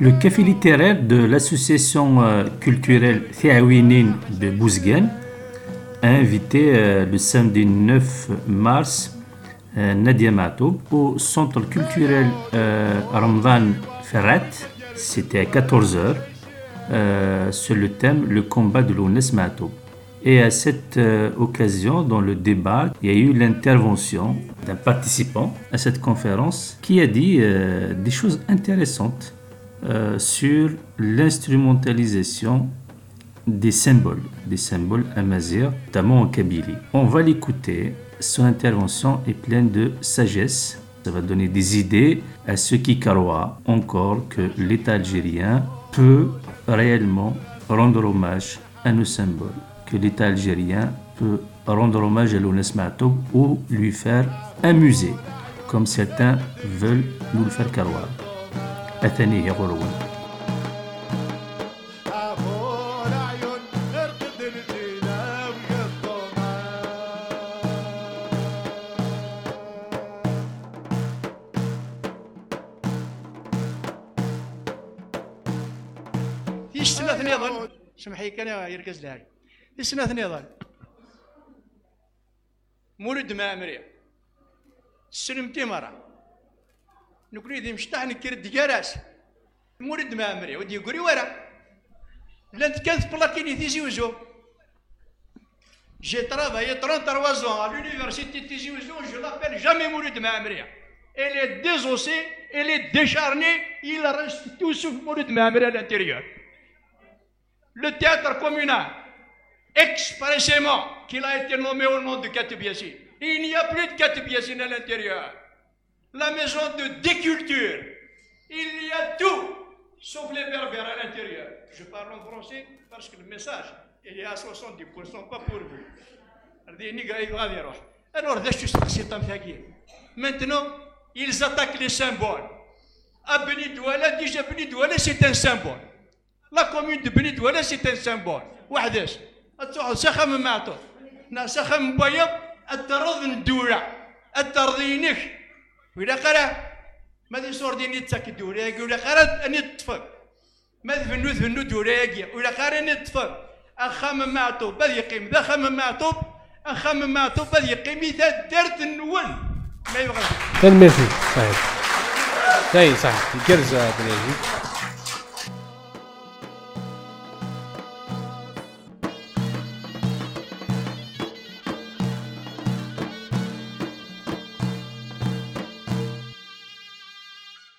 Le café littéraire de l'association euh, culturelle Thiawinin de Bouzguen a invité euh, le samedi 9 mars euh, Nadia Mato au centre culturel Ramdan Ferrat. C'était à 14h sur le thème Le combat de l'ONES Mato. Et à cette occasion, dans le débat, il y a eu l'intervention d'un participant à cette conférence qui a dit des choses intéressantes euh, sur l'instrumentalisation des symboles, des symboles amazirs, notamment en Kabylie. On va l'écouter. Son intervention est pleine de sagesse. Ça va donner des idées à ceux qui croient encore que l'État algérien peut réellement rendre hommage à nos symboles, que l'État algérien peut rendre hommage à l'ONES ou lui faire un musée, comme certains veulent nous le faire croire. أثنيه غلوا يشتنا ثنيضا سمحي كان يركز لها يشتنا ثنيضا مولد ما أمري سلمتي مرة. نقول ذي مشتاح نكر دياراس مورد ما امري ودي يقولي ورا لانت كانت بلاكيني تيزي وزو جي travaillé 33 ans à l'université de Tizi Ouzou, je l'appelle jamais Mourid Mahamria. Elle est désossée, elle est décharnée, il reste tout sauf Mourid Mahamria à l'intérieur. Le théâtre communal, expressément qu'il a été nommé au nom de Katib Yassine. Il n'y a plus de Katib Yassine à l'intérieur la maison de déculture. Il y a tout, sauf les berbères à l'intérieur. Je parle en français parce que le message, il est à 70%, pas pour vous. Alors, maintenant, ils attaquent les symboles. À Benidouala, déjà Benidouala, c'est un symbole. La commune de Benidouala, c'est un symbole. وحداش سخم معطو سخم بيض الترض ندورة الترضينك ولا قرا ما ذي صور ديني تساك الدوراقي ولا قرا أني تطفى ما ذفنو ذفنو دوراقي ولا قرا أني تطفى اخام معطوب بذ يقيم. ذا خام معطوب اخام معطوب بذ يقيم. إذا دارت النول ما يبغى. تنميرتي صحيح. صحيح صحيح. الكرزة بنيجي